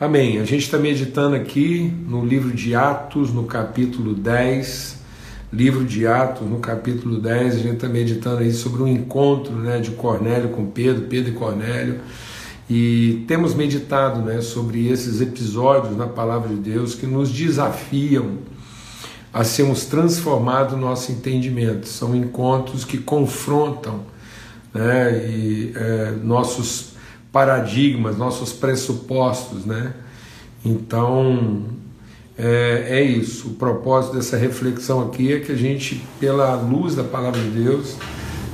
Amém. A gente está meditando aqui no livro de Atos, no capítulo 10. Livro de Atos, no capítulo 10, a gente está meditando aí sobre um encontro né, de Cornélio com Pedro, Pedro e Cornélio. E temos meditado né, sobre esses episódios na palavra de Deus que nos desafiam a sermos transformados no nosso entendimento. São encontros que confrontam né, e, é, nossos paradigmas, nossos pressupostos, né? Então é, é, isso. O propósito dessa reflexão aqui é que a gente, pela luz da palavra de Deus,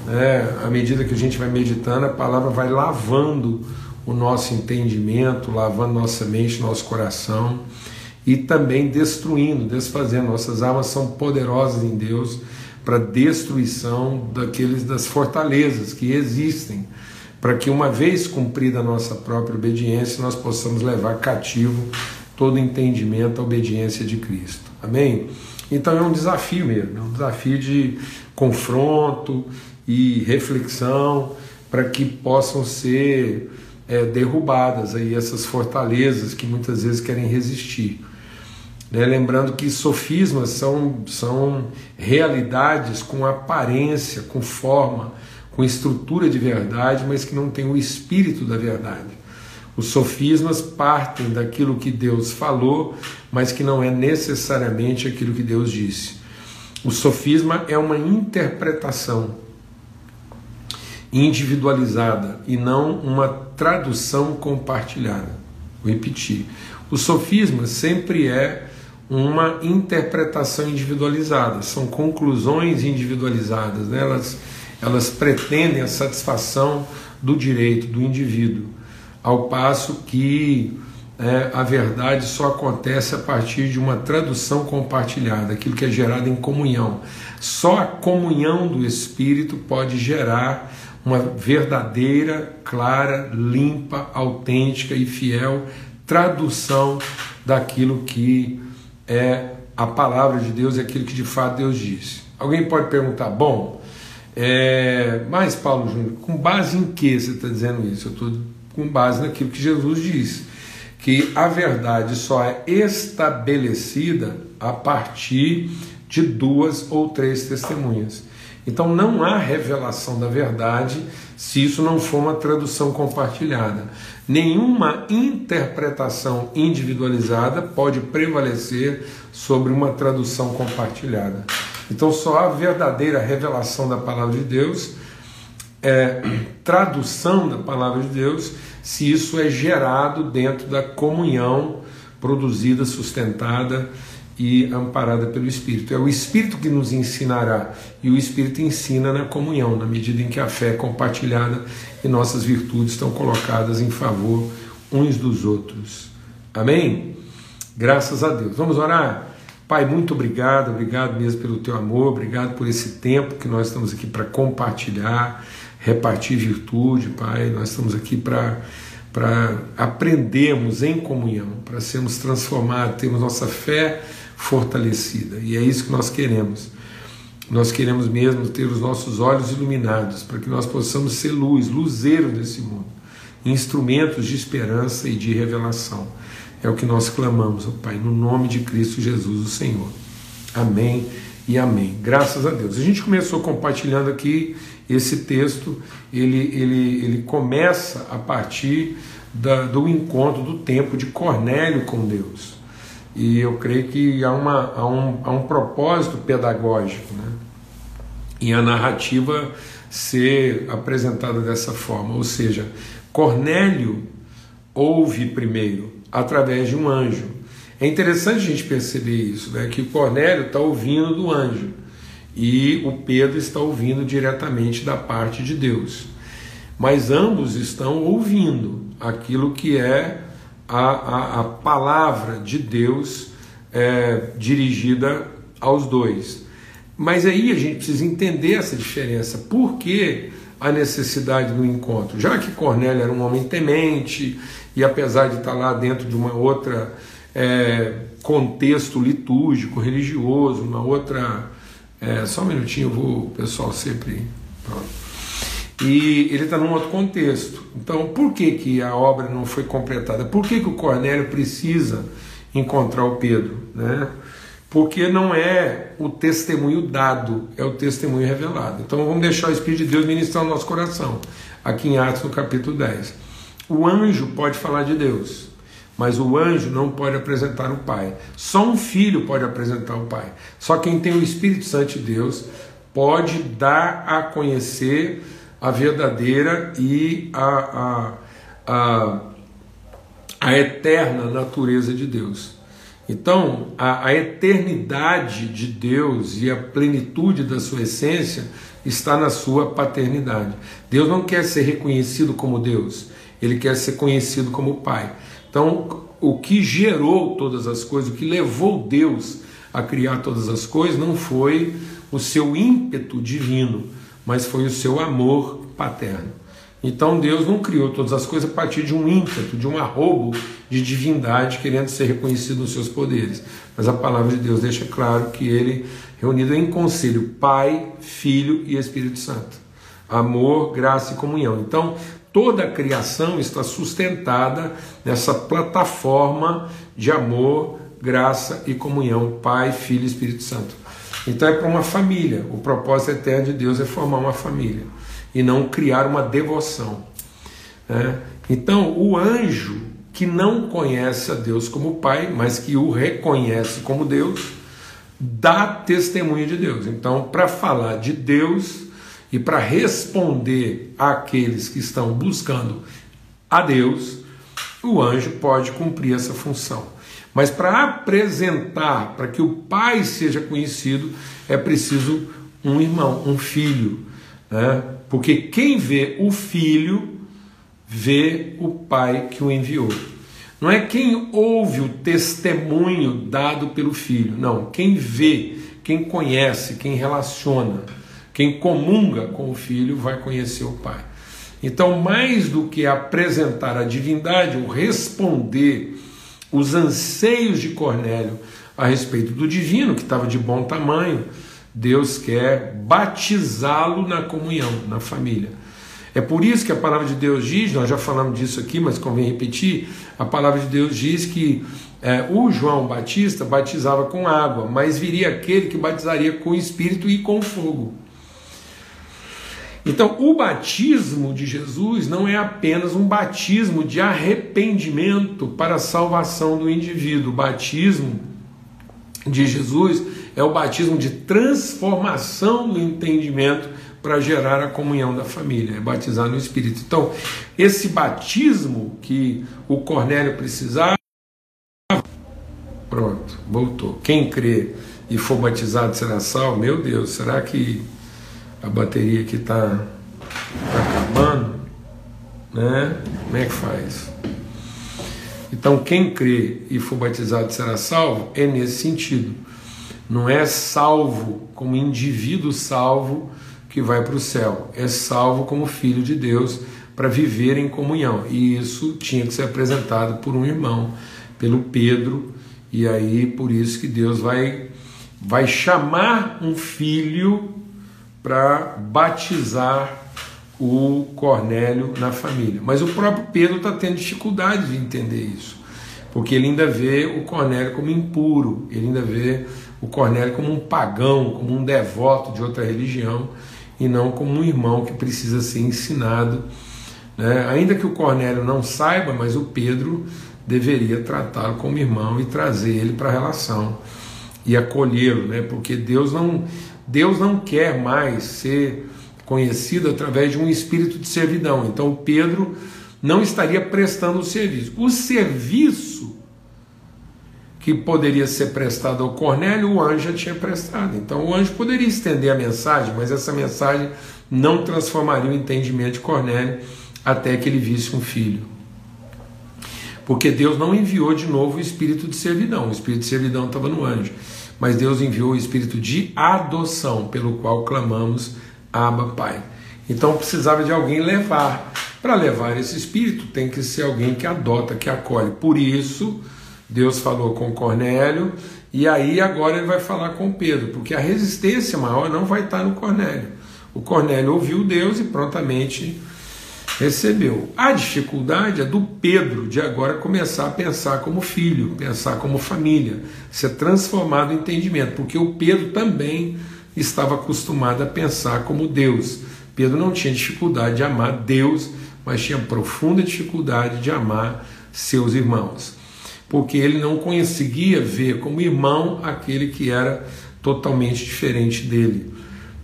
né, à medida que a gente vai meditando, a palavra vai lavando o nosso entendimento, lavando nossa mente, nosso coração e também destruindo, desfazendo. Nossas almas são poderosas em Deus para destruição daqueles das fortalezas que existem para que, uma vez cumprida a nossa própria obediência, nós possamos levar cativo todo entendimento à obediência de Cristo. Amém? Então é um desafio mesmo, é um desafio de confronto e reflexão para que possam ser é, derrubadas aí essas fortalezas que muitas vezes querem resistir. Né? Lembrando que sofismas são, são realidades com aparência, com forma, com estrutura de verdade, mas que não tem o espírito da verdade. Os sofismas partem daquilo que Deus falou, mas que não é necessariamente aquilo que Deus disse. O sofisma é uma interpretação individualizada e não uma tradução compartilhada. Vou repetir. O sofisma sempre é uma interpretação individualizada, são conclusões individualizadas, né? elas elas pretendem a satisfação do direito do indivíduo, ao passo que é, a verdade só acontece a partir de uma tradução compartilhada, aquilo que é gerado em comunhão. Só a comunhão do Espírito pode gerar uma verdadeira, clara, limpa, autêntica e fiel tradução daquilo que é a palavra de Deus e aquilo que de fato Deus disse. Alguém pode perguntar: bom, é, mas, Paulo Júnior, com base em que você está dizendo isso? Eu estou com base naquilo que Jesus disse, que a verdade só é estabelecida a partir de duas ou três testemunhas. Então não há revelação da verdade se isso não for uma tradução compartilhada. Nenhuma interpretação individualizada pode prevalecer sobre uma tradução compartilhada. Então só há verdadeira revelação da palavra de Deus, é, tradução da palavra de Deus, se isso é gerado dentro da comunhão produzida, sustentada e amparada pelo Espírito. É o Espírito que nos ensinará e o Espírito ensina na comunhão, na medida em que a fé é compartilhada e nossas virtudes estão colocadas em favor uns dos outros. Amém? Graças a Deus. Vamos orar? Pai, muito obrigado, obrigado mesmo pelo teu amor, obrigado por esse tempo que nós estamos aqui para compartilhar, repartir virtude, Pai. Nós estamos aqui para para aprendermos em comunhão, para sermos transformados, termos nossa fé fortalecida. E é isso que nós queremos. Nós queremos mesmo ter os nossos olhos iluminados, para que nós possamos ser luz, luzeiro desse mundo, instrumentos de esperança e de revelação. É o que nós clamamos, ó Pai, no nome de Cristo Jesus, o Senhor. Amém e amém. Graças a Deus. A gente começou compartilhando aqui esse texto, ele, ele, ele começa a partir da, do encontro, do tempo de Cornélio com Deus. E eu creio que há, uma, há, um, há um propósito pedagógico né? em a narrativa ser apresentada dessa forma. Ou seja, Cornélio ouve primeiro através de um anjo. É interessante a gente perceber isso, né? que Cornélio está ouvindo do anjo e o Pedro está ouvindo diretamente da parte de Deus. Mas ambos estão ouvindo aquilo que é a, a, a palavra de Deus é, dirigida aos dois. Mas aí a gente precisa entender essa diferença. Por que a necessidade do encontro? Já que Cornélio era um homem temente, e apesar de estar lá dentro de uma outra é, contexto litúrgico, religioso, uma outra. É, só um minutinho, vou, o pessoal sempre. Pronto. E ele está num outro contexto. Então, por que, que a obra não foi completada? Por que, que o Cornélio precisa encontrar o Pedro? Né? Porque não é o testemunho dado, é o testemunho revelado. Então, vamos deixar o Espírito de Deus ministrar no nosso coração, aqui em Atos, no capítulo 10. O anjo pode falar de Deus, mas o anjo não pode apresentar o Pai. Só um filho pode apresentar o Pai. Só quem tem o Espírito Santo de Deus pode dar a conhecer a verdadeira e a, a, a, a eterna natureza de Deus. Então, a, a, eternidade de Deus e a plenitude da sua essência está na sua paternidade. Deus não quer ser reconhecido como Deus, ele quer ser conhecido como Pai. Então, o que gerou todas as coisas, o que levou Deus a criar todas as coisas, não foi o seu ímpeto divino, mas foi o seu amor paterno. Então Deus não criou todas as coisas a partir de um ímpeto, de um arrobo de divindade querendo ser reconhecido nos seus poderes. Mas a palavra de Deus deixa claro que ele, reunido em conselho, Pai, Filho e Espírito Santo. Amor, graça e comunhão. Então, toda a criação está sustentada nessa plataforma de amor, graça e comunhão, Pai, Filho e Espírito Santo. Então é para uma família. O propósito eterno de Deus é formar uma família e não criar uma devoção. Né? Então o anjo que não conhece a Deus como Pai, mas que o reconhece como Deus, dá testemunho de Deus. Então, para falar de Deus e para responder àqueles que estão buscando a Deus, o anjo pode cumprir essa função. Mas para apresentar, para que o pai seja conhecido, é preciso um irmão, um filho. Né? Porque quem vê o filho, vê o pai que o enviou. Não é quem ouve o testemunho dado pelo filho, não. Quem vê, quem conhece, quem relaciona, quem comunga com o filho vai conhecer o pai. Então, mais do que apresentar a divindade, ou responder os anseios de Cornélio a respeito do divino, que estava de bom tamanho, Deus quer batizá-lo na comunhão, na família. É por isso que a palavra de Deus diz, nós já falamos disso aqui, mas convém repetir: a palavra de Deus diz que é, o João Batista batizava com água, mas viria aquele que batizaria com Espírito e com fogo. Então, o batismo de Jesus não é apenas um batismo de arrependimento para a salvação do indivíduo. O batismo de Jesus é o batismo de transformação do entendimento para gerar a comunhão da família, é batizar no Espírito. Então, esse batismo que o Cornélio precisava. Pronto, voltou. Quem crê e for batizado será salvo? Meu Deus, será que a bateria aqui está tá acabando, né? Como é que faz? Então, quem crê e for batizado será salvo é nesse sentido. Não é salvo como indivíduo salvo que vai para o céu, é salvo como filho de Deus para viver em comunhão. E isso tinha que ser apresentado por um irmão, pelo Pedro, e aí por isso que Deus vai vai chamar um filho para batizar o Cornélio na família. Mas o próprio Pedro está tendo dificuldade de entender isso, porque ele ainda vê o Cornélio como impuro, ele ainda vê o Cornélio como um pagão, como um devoto de outra religião, e não como um irmão que precisa ser ensinado. Né? Ainda que o Cornélio não saiba, mas o Pedro deveria tratá-lo como irmão e trazer ele para a relação e acolhê-lo, né? porque Deus não, Deus não quer mais ser conhecido através de um espírito de servidão. Então Pedro não estaria prestando o serviço. O serviço que poderia ser prestado ao Cornélio, o anjo já tinha prestado. Então o anjo poderia estender a mensagem, mas essa mensagem não transformaria o entendimento de Cornélio até que ele visse um filho. Porque Deus não enviou de novo o espírito de servidão, o espírito de servidão estava no anjo mas Deus enviou o espírito de adoção, pelo qual clamamos Abba Pai. Então precisava de alguém levar. Para levar esse espírito, tem que ser alguém que adota, que acolhe. Por isso, Deus falou com Cornélio, e aí agora ele vai falar com Pedro, porque a resistência maior não vai estar no Cornélio. O Cornélio ouviu Deus e prontamente recebeu. A dificuldade é do Pedro de agora começar a pensar como filho, pensar como família, ser transformado em entendimento, porque o Pedro também estava acostumado a pensar como Deus. Pedro não tinha dificuldade de amar Deus, mas tinha profunda dificuldade de amar seus irmãos, porque ele não conseguia ver como irmão aquele que era totalmente diferente dele.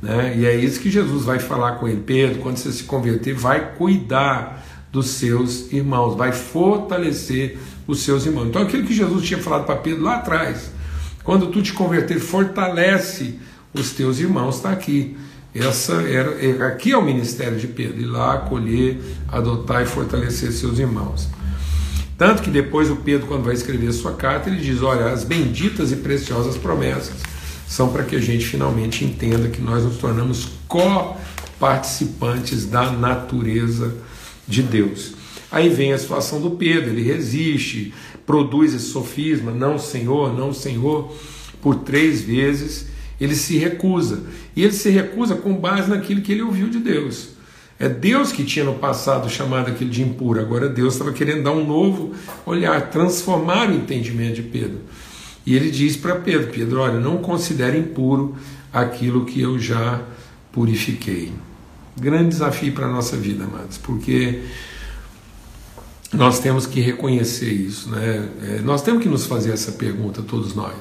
Né? E é isso que Jesus vai falar com ele: Pedro, quando você se converter, vai cuidar dos seus irmãos, vai fortalecer os seus irmãos. Então, aquilo que Jesus tinha falado para Pedro lá atrás, quando tu te converter, fortalece os teus irmãos, está aqui. Essa era, é, aqui é o ministério de Pedro, ir lá acolher, adotar e fortalecer seus irmãos. Tanto que depois o Pedro, quando vai escrever sua carta, ele diz: Olha, as benditas e preciosas promessas são para que a gente finalmente entenda que nós nos tornamos co-participantes da natureza de Deus. Aí vem a situação do Pedro, ele resiste, produz esse sofisma, não Senhor, não Senhor, por três vezes ele se recusa. E ele se recusa com base naquilo que ele ouviu de Deus. É Deus que tinha no passado chamado aquilo de impuro, agora Deus estava querendo dar um novo olhar, transformar o entendimento de Pedro. E ele diz para Pedro: Pedro, olha, não considere impuro aquilo que eu já purifiquei. Grande desafio para a nossa vida, amados, porque nós temos que reconhecer isso, né? É, nós temos que nos fazer essa pergunta, todos nós.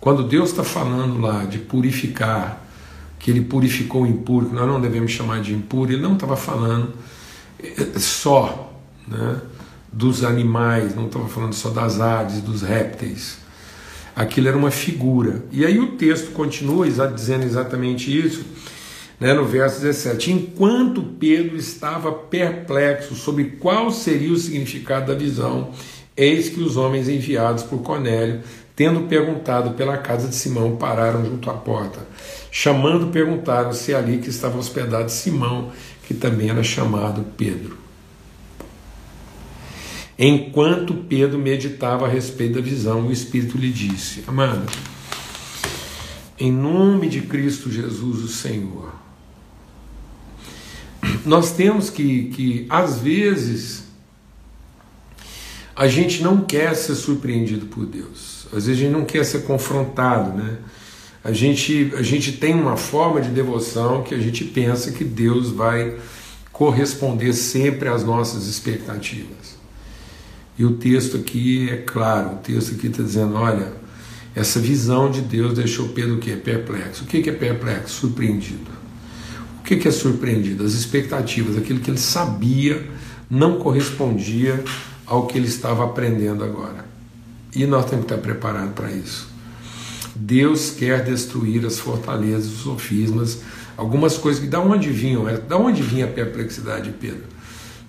Quando Deus está falando lá de purificar, que Ele purificou o impuro, que nós não devemos chamar de impuro, Ele não estava falando eh, só né, dos animais, não estava falando só das aves, dos répteis. Aquilo era uma figura. E aí o texto continua dizendo exatamente isso, né, no verso 17: Enquanto Pedro estava perplexo sobre qual seria o significado da visão, eis que os homens enviados por Cornélio Tendo perguntado pela casa de Simão, pararam junto à porta. Chamando, perguntaram se é ali que estava hospedado Simão, que também era chamado Pedro. Enquanto Pedro meditava a respeito da visão, o Espírito lhe disse: Amado, em nome de Cristo Jesus, o Senhor, nós temos que, que às vezes, a gente não quer ser surpreendido por Deus. Às vezes a gente não quer ser confrontado, né? A gente, a gente tem uma forma de devoção que a gente pensa que Deus vai corresponder sempre às nossas expectativas. E o texto aqui é claro, o texto aqui está dizendo, olha, essa visão de Deus deixou Pedro o quê? Perplexo. O que é perplexo? Surpreendido. O que é surpreendido? As expectativas, aquilo que ele sabia não correspondia ao que ele estava aprendendo agora. E nós temos que estar preparados para isso. Deus quer destruir as fortalezas, os sofismas, algumas coisas que da onde vinham, é, da onde vinha a perplexidade de Pedro?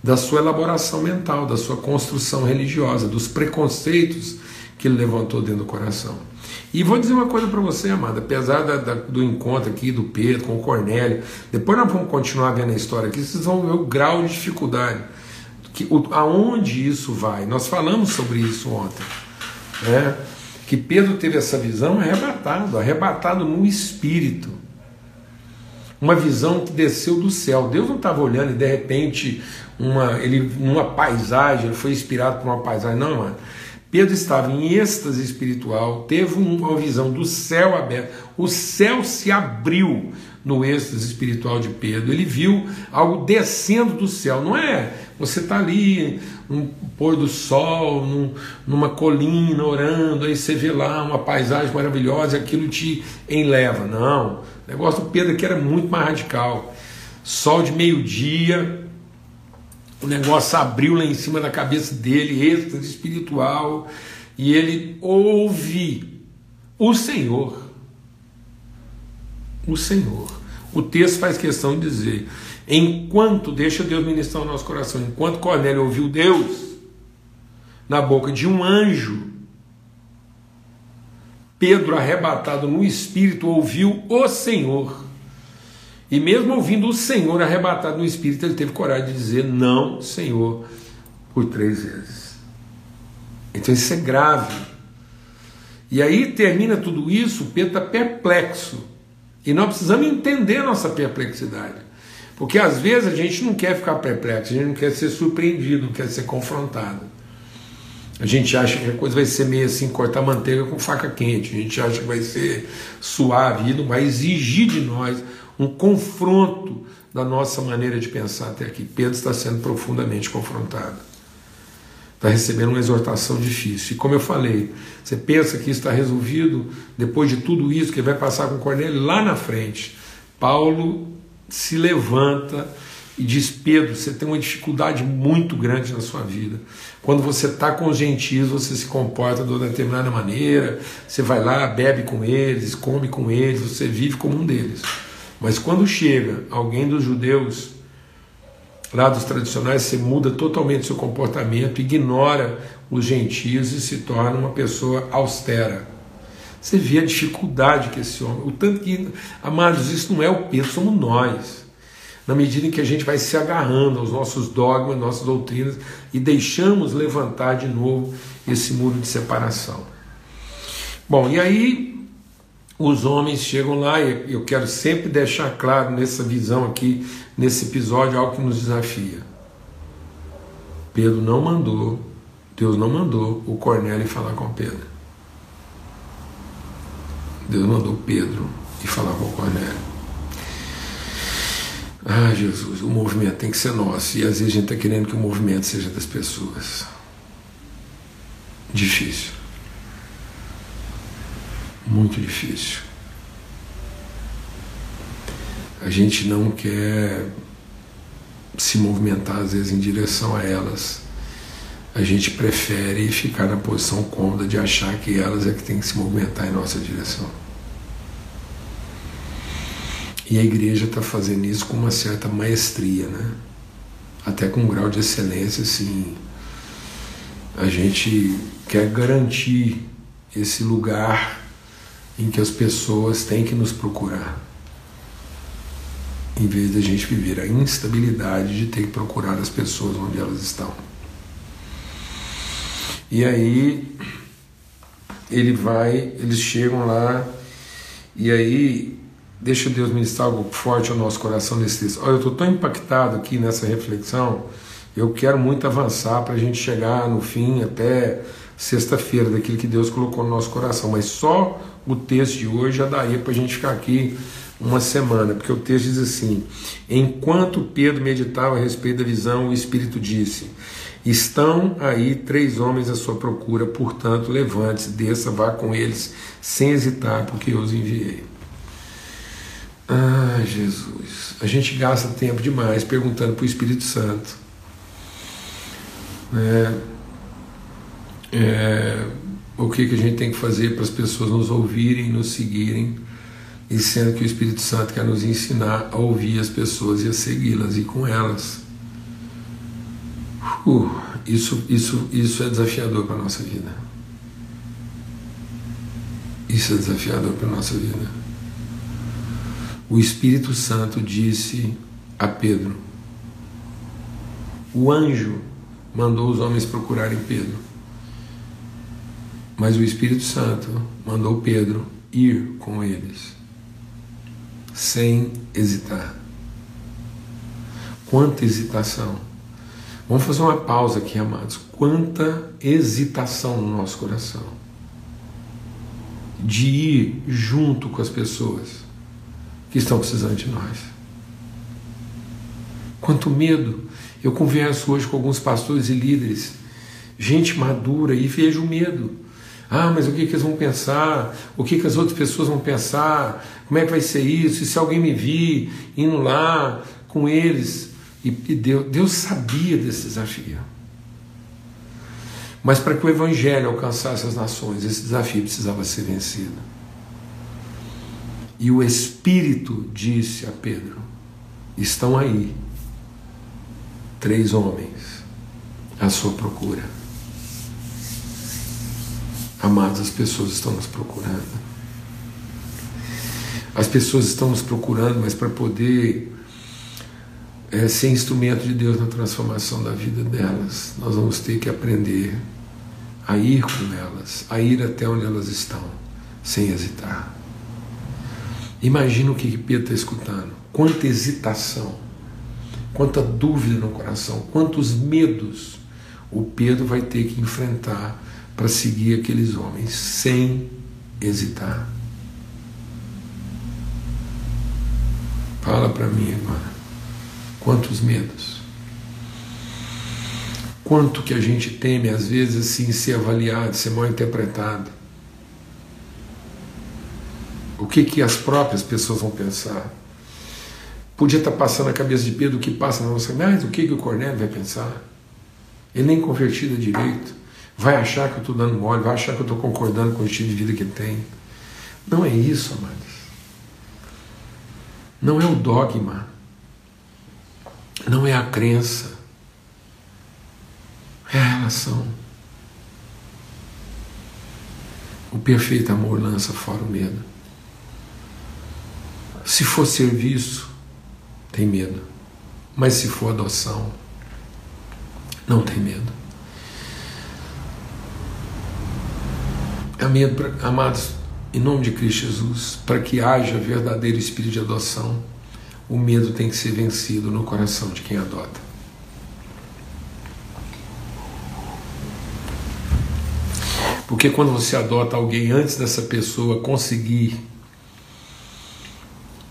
Da sua elaboração mental, da sua construção religiosa, dos preconceitos que ele levantou dentro do coração. E vou dizer uma coisa para você, amada, apesar da, da, do encontro aqui do Pedro com o Cornélio, depois nós vamos continuar vendo a história aqui, vocês vão ver o grau de dificuldade, que, o, aonde isso vai. Nós falamos sobre isso ontem né, que Pedro teve essa visão arrebatado, arrebatado no espírito. Uma visão que desceu do céu. Deus não estava olhando e de repente uma, ele, uma paisagem, ele foi inspirado por uma paisagem. Não, mano. Pedro estava em êxtase espiritual, teve uma visão do céu aberto, o céu se abriu no êxtase espiritual de Pedro. Ele viu algo descendo do céu, não é você está ali, um pôr do sol, num, numa colina, orando, aí você vê lá uma paisagem maravilhosa e aquilo te enleva. Não, o negócio do Pedro aqui era muito mais radical. Sol de meio-dia, o negócio abriu lá em cima da cabeça dele, êxtase espiritual, e ele ouve o Senhor. O Senhor. O texto faz questão de dizer: Enquanto, deixa Deus ministrar o nosso coração, enquanto Cornélio ouviu Deus na boca de um anjo, Pedro, arrebatado no espírito, ouviu o Senhor. E mesmo ouvindo o Senhor arrebatado no espírito, ele teve coragem de dizer não, Senhor, por três vezes. Então isso é grave. E aí termina tudo isso, Pedro está perplexo E nós precisamos entender nossa perplexidade. Porque às vezes a gente não quer ficar perplexo, a gente não quer ser surpreendido, não quer ser confrontado. A gente acha que a coisa vai ser meio assim, cortar manteiga com faca quente. A gente acha que vai ser suave e não vai exigir de nós um confronto da nossa maneira de pensar até aqui. Pedro está sendo profundamente confrontado. Está recebendo uma exortação difícil. E como eu falei, você pensa que está resolvido depois de tudo isso que vai passar com Cornélio lá na frente. Paulo se levanta e diz: Pedro, você tem uma dificuldade muito grande na sua vida. Quando você está com os gentios, você se comporta de uma determinada maneira, você vai lá, bebe com eles, come com eles, você vive como um deles. Mas quando chega alguém dos judeus, lá dos tradicionais, você muda totalmente seu comportamento, ignora os gentios e se torna uma pessoa austera. Você vê a dificuldade que esse homem, o tanto que, amados, isso não é o Pedro, somos nós na medida em que a gente vai se agarrando aos nossos dogmas, nossas doutrinas e deixamos levantar de novo esse muro de separação. Bom, e aí os homens chegam lá e eu quero sempre deixar claro nessa visão aqui, nesse episódio, algo que nos desafia. Pedro não mandou, Deus não mandou o Cornélio falar com Pedro. Deus mandou Pedro ir falar com Cornélio. Ah, Jesus, o movimento tem que ser nosso. E às vezes a gente está querendo que o movimento seja das pessoas. Difícil. Muito difícil. A gente não quer se movimentar, às vezes, em direção a elas. A gente prefere ficar na posição cômoda de achar que elas é que tem que se movimentar em nossa direção. E a igreja está fazendo isso com uma certa maestria, né? Até com um grau de excelência, assim. A gente quer garantir esse lugar em que as pessoas têm que nos procurar. Em vez de a gente viver a instabilidade de ter que procurar as pessoas onde elas estão. E aí ele vai, eles chegam lá, e aí Deixa Deus ministrar algo forte ao nosso coração nesse texto. Olha, eu estou tão impactado aqui nessa reflexão, eu quero muito avançar para a gente chegar no fim até sexta-feira daquilo que Deus colocou no nosso coração, mas só o texto de hoje já daria para a gente ficar aqui uma semana, porque o texto diz assim: Enquanto Pedro meditava a respeito da visão, o Espírito disse: Estão aí três homens à sua procura, portanto, levante-se, desça, vá com eles, sem hesitar, porque eu os enviei. Ah, Jesus. A gente gasta tempo demais perguntando para o Espírito Santo. É, é, o que, que a gente tem que fazer para as pessoas nos ouvirem, nos seguirem, e sendo que o Espírito Santo quer nos ensinar a ouvir as pessoas e a segui-las e com elas. Uh, isso, isso, isso é desafiador para a nossa vida. Isso é desafiador para a nossa vida o Espírito Santo disse a Pedro: O anjo mandou os homens procurarem Pedro, mas o Espírito Santo mandou Pedro ir com eles, sem hesitar. Quanta hesitação! Vamos fazer uma pausa aqui, amados. Quanta hesitação no nosso coração de ir junto com as pessoas que estão precisando de nós. Quanto medo! Eu converso hoje com alguns pastores e líderes, gente madura, e vejo medo. Ah, mas o que, que eles vão pensar? O que, que as outras pessoas vão pensar? Como é que vai ser isso? E se alguém me vir indo lá com eles? E, e Deus, Deus sabia desse desafio. Mas para que o Evangelho alcançasse as nações, esse desafio precisava ser vencido. E o Espírito disse a Pedro: Estão aí três homens à sua procura. Amados, as pessoas estão nos procurando. As pessoas estão nos procurando, mas para poder é, ser instrumento de Deus na transformação da vida delas, nós vamos ter que aprender a ir com elas, a ir até onde elas estão, sem hesitar. Imagina o que Pedro está escutando. Quanta hesitação, quanta dúvida no coração, quantos medos o Pedro vai ter que enfrentar para seguir aqueles homens sem hesitar. Fala para mim agora. Quantos medos? Quanto que a gente teme, às vezes, assim, ser avaliado, ser mal interpretado? O que, que as próprias pessoas vão pensar? Podia estar passando na cabeça de Pedro o que passa na nossa mas o que, que o Cornélio vai pensar? Ele nem convertido é direito. Vai achar que eu estou dando mole, vai achar que eu estou concordando com o estilo de vida que ele tem. Não é isso, amados. Não é o dogma. Não é a crença. É a relação. O perfeito amor lança fora o medo. Se for serviço, tem medo. Mas se for adoção, não tem medo. Amados, em nome de Cristo Jesus, para que haja verdadeiro espírito de adoção, o medo tem que ser vencido no coração de quem adota. Porque quando você adota alguém antes dessa pessoa conseguir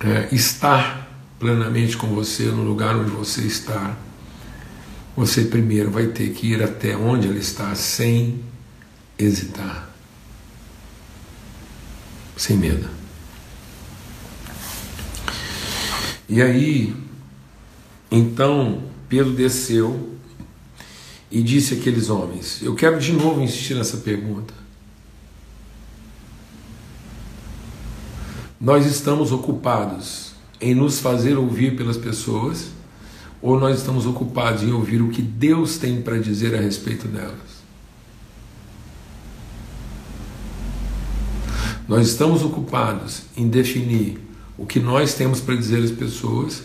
é, estar plenamente com você no lugar onde você está, você primeiro vai ter que ir até onde ela está sem hesitar, sem medo. E aí, então, Pedro desceu e disse àqueles homens: Eu quero de novo insistir nessa pergunta. Nós estamos ocupados em nos fazer ouvir pelas pessoas ou nós estamos ocupados em ouvir o que Deus tem para dizer a respeito delas? Nós estamos ocupados em definir o que nós temos para dizer às pessoas,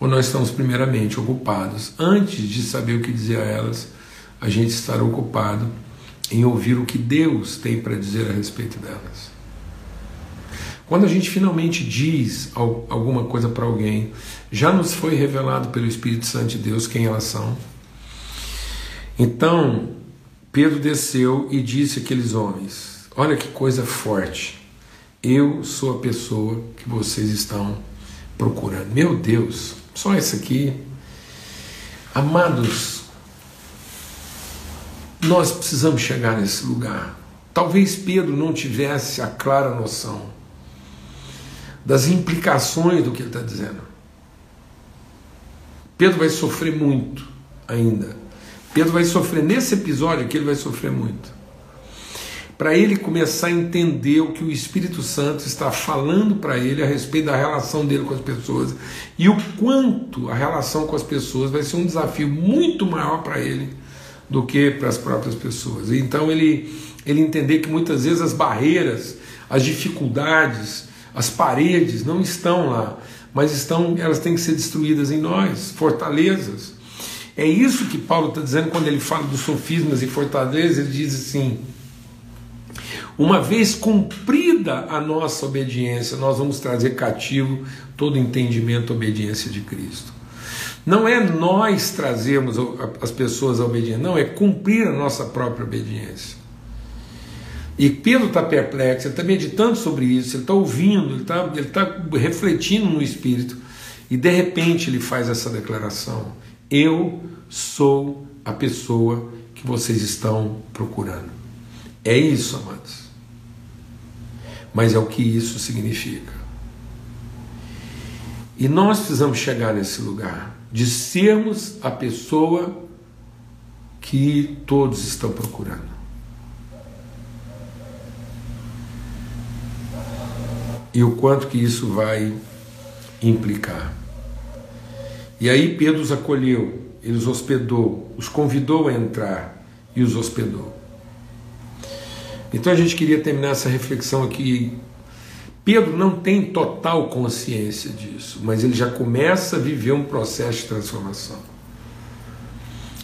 ou nós estamos primeiramente ocupados, antes de saber o que dizer a elas, a gente estar ocupado em ouvir o que Deus tem para dizer a respeito delas. Quando a gente finalmente diz alguma coisa para alguém, já nos foi revelado pelo Espírito Santo de Deus quem elas são. Então, Pedro desceu e disse àqueles homens: Olha que coisa forte. Eu sou a pessoa que vocês estão procurando. Meu Deus, só isso aqui. Amados, nós precisamos chegar nesse lugar. Talvez Pedro não tivesse a clara noção das implicações do que ele está dizendo. Pedro vai sofrer muito ainda. Pedro vai sofrer nesse episódio que ele vai sofrer muito para ele começar a entender o que o Espírito Santo está falando para ele a respeito da relação dele com as pessoas e o quanto a relação com as pessoas vai ser um desafio muito maior para ele do que para as próprias pessoas. Então ele ele entender que muitas vezes as barreiras, as dificuldades, as paredes não estão lá, mas estão, elas têm que ser destruídas em nós, fortalezas. É isso que Paulo está dizendo quando ele fala dos sofismas e fortalezas, ele diz assim: uma vez cumprida a nossa obediência, nós vamos trazer cativo todo entendimento obediência de Cristo. Não é nós trazermos as pessoas à obediência, não, é cumprir a nossa própria obediência. E Pedro está perplexo, ele está meditando sobre isso, ele está ouvindo, ele está ele tá refletindo no Espírito, e de repente ele faz essa declaração: Eu sou a pessoa que vocês estão procurando. É isso, amados mas é o que isso significa. E nós precisamos chegar nesse lugar de sermos a pessoa que todos estão procurando. E o quanto que isso vai implicar. E aí Pedro os acolheu, ele os hospedou, os convidou a entrar e os hospedou. Então a gente queria terminar essa reflexão aqui. Pedro não tem total consciência disso, mas ele já começa a viver um processo de transformação.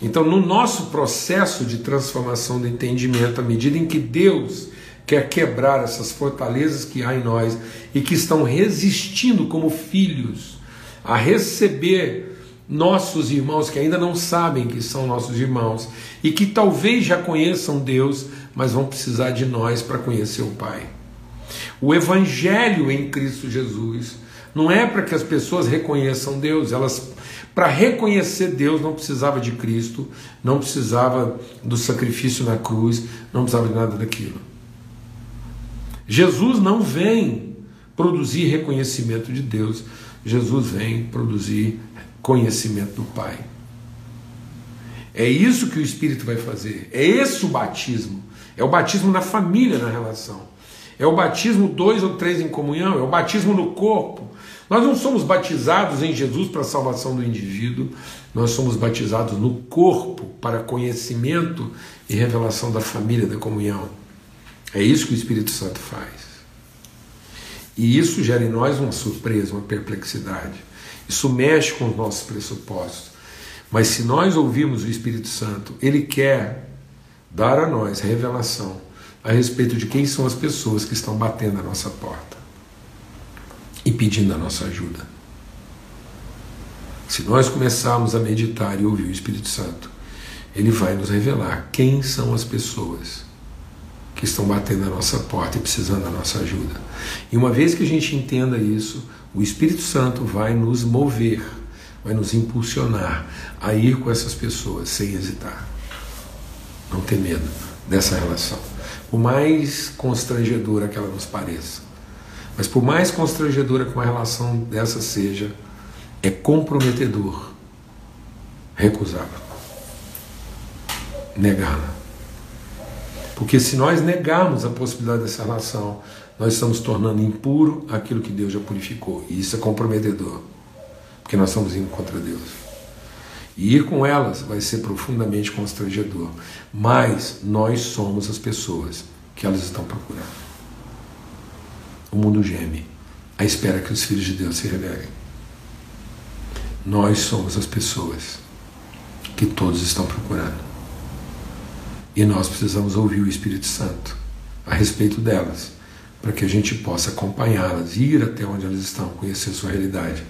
Então, no nosso processo de transformação do entendimento, à medida em que Deus quer quebrar essas fortalezas que há em nós e que estão resistindo como filhos a receber nossos irmãos que ainda não sabem que são nossos irmãos e que talvez já conheçam Deus, mas vão precisar de nós para conhecer o Pai. O Evangelho em Cristo Jesus não é para que as pessoas reconheçam Deus, elas para reconhecer Deus não precisava de Cristo, não precisava do sacrifício na cruz, não precisava de nada daquilo. Jesus não vem produzir reconhecimento de Deus, Jesus vem produzir conhecimento do Pai. É isso que o Espírito vai fazer, é esse o batismo, é o batismo na família, na relação. É o batismo dois ou três em comunhão, é o batismo no corpo. Nós não somos batizados em Jesus para a salvação do indivíduo, nós somos batizados no corpo para conhecimento e revelação da família, da comunhão. É isso que o Espírito Santo faz. E isso gera em nós uma surpresa, uma perplexidade. Isso mexe com os nossos pressupostos. Mas se nós ouvirmos o Espírito Santo, ele quer dar a nós revelação a respeito de quem são as pessoas que estão batendo a nossa porta e pedindo a nossa ajuda. Se nós começarmos a meditar e ouvir o Espírito Santo, ele vai nos revelar quem são as pessoas que estão batendo a nossa porta e precisando da nossa ajuda. E uma vez que a gente entenda isso, o Espírito Santo vai nos mover, vai nos impulsionar a ir com essas pessoas sem hesitar. Não ter medo dessa relação por mais constrangedora que ela nos pareça. Mas por mais constrangedora que uma relação dessa seja, é comprometedor recusá-la, negá-la. Porque se nós negarmos a possibilidade dessa relação, nós estamos tornando impuro aquilo que Deus já purificou. E isso é comprometedor, porque nós estamos indo contra Deus. E ir com elas vai ser profundamente constrangedor. Mas nós somos as pessoas que elas estão procurando. O mundo geme à espera que os filhos de Deus se revelem. Nós somos as pessoas que todos estão procurando. E nós precisamos ouvir o Espírito Santo a respeito delas, para que a gente possa acompanhá-las, ir até onde elas estão, conhecer sua realidade,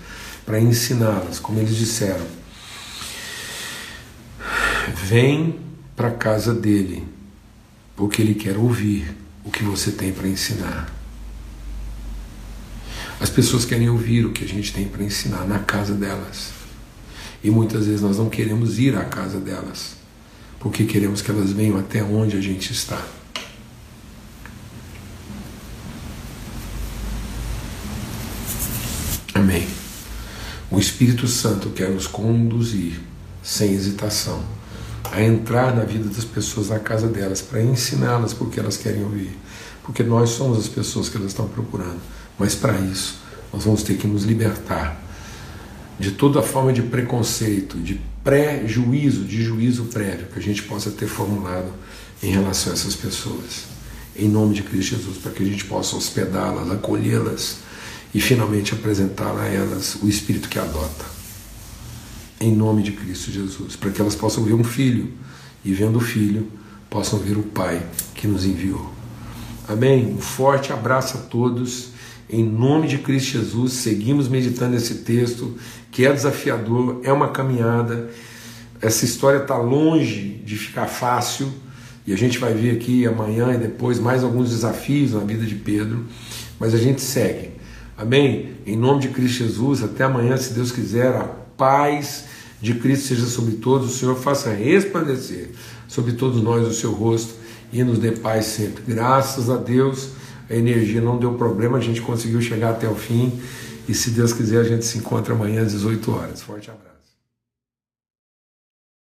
para ensiná-las, como eles disseram Vem para a casa dele, porque ele quer ouvir o que você tem para ensinar. As pessoas querem ouvir o que a gente tem para ensinar na casa delas. E muitas vezes nós não queremos ir à casa delas, porque queremos que elas venham até onde a gente está. Amém. O Espírito Santo quer nos conduzir sem hesitação a entrar na vida das pessoas, na casa delas, para ensiná-las porque elas querem ouvir. Porque nós somos as pessoas que elas estão procurando. Mas para isso, nós vamos ter que nos libertar de toda forma de preconceito, de pré-juízo, de juízo prévio que a gente possa ter formulado em relação a essas pessoas. Em nome de Cristo Jesus, para que a gente possa hospedá-las, acolhê-las e finalmente apresentar a elas o Espírito que adota em nome de Cristo Jesus, para que elas possam ver um filho e, vendo o filho, possam ver o Pai que nos enviou. Amém? Um forte abraço a todos. Em nome de Cristo Jesus, seguimos meditando esse texto que é desafiador, é uma caminhada. Essa história está longe de ficar fácil e a gente vai ver aqui amanhã e depois mais alguns desafios na vida de Pedro, mas a gente segue. Amém? Em nome de Cristo Jesus, até amanhã, se Deus quiser, paz de Cristo seja sobre todos, o Senhor faça resplandecer sobre todos nós o seu rosto e nos dê paz sempre. Graças a Deus, a energia não deu problema, a gente conseguiu chegar até o fim e se Deus quiser a gente se encontra amanhã às 18 horas. Forte abraço.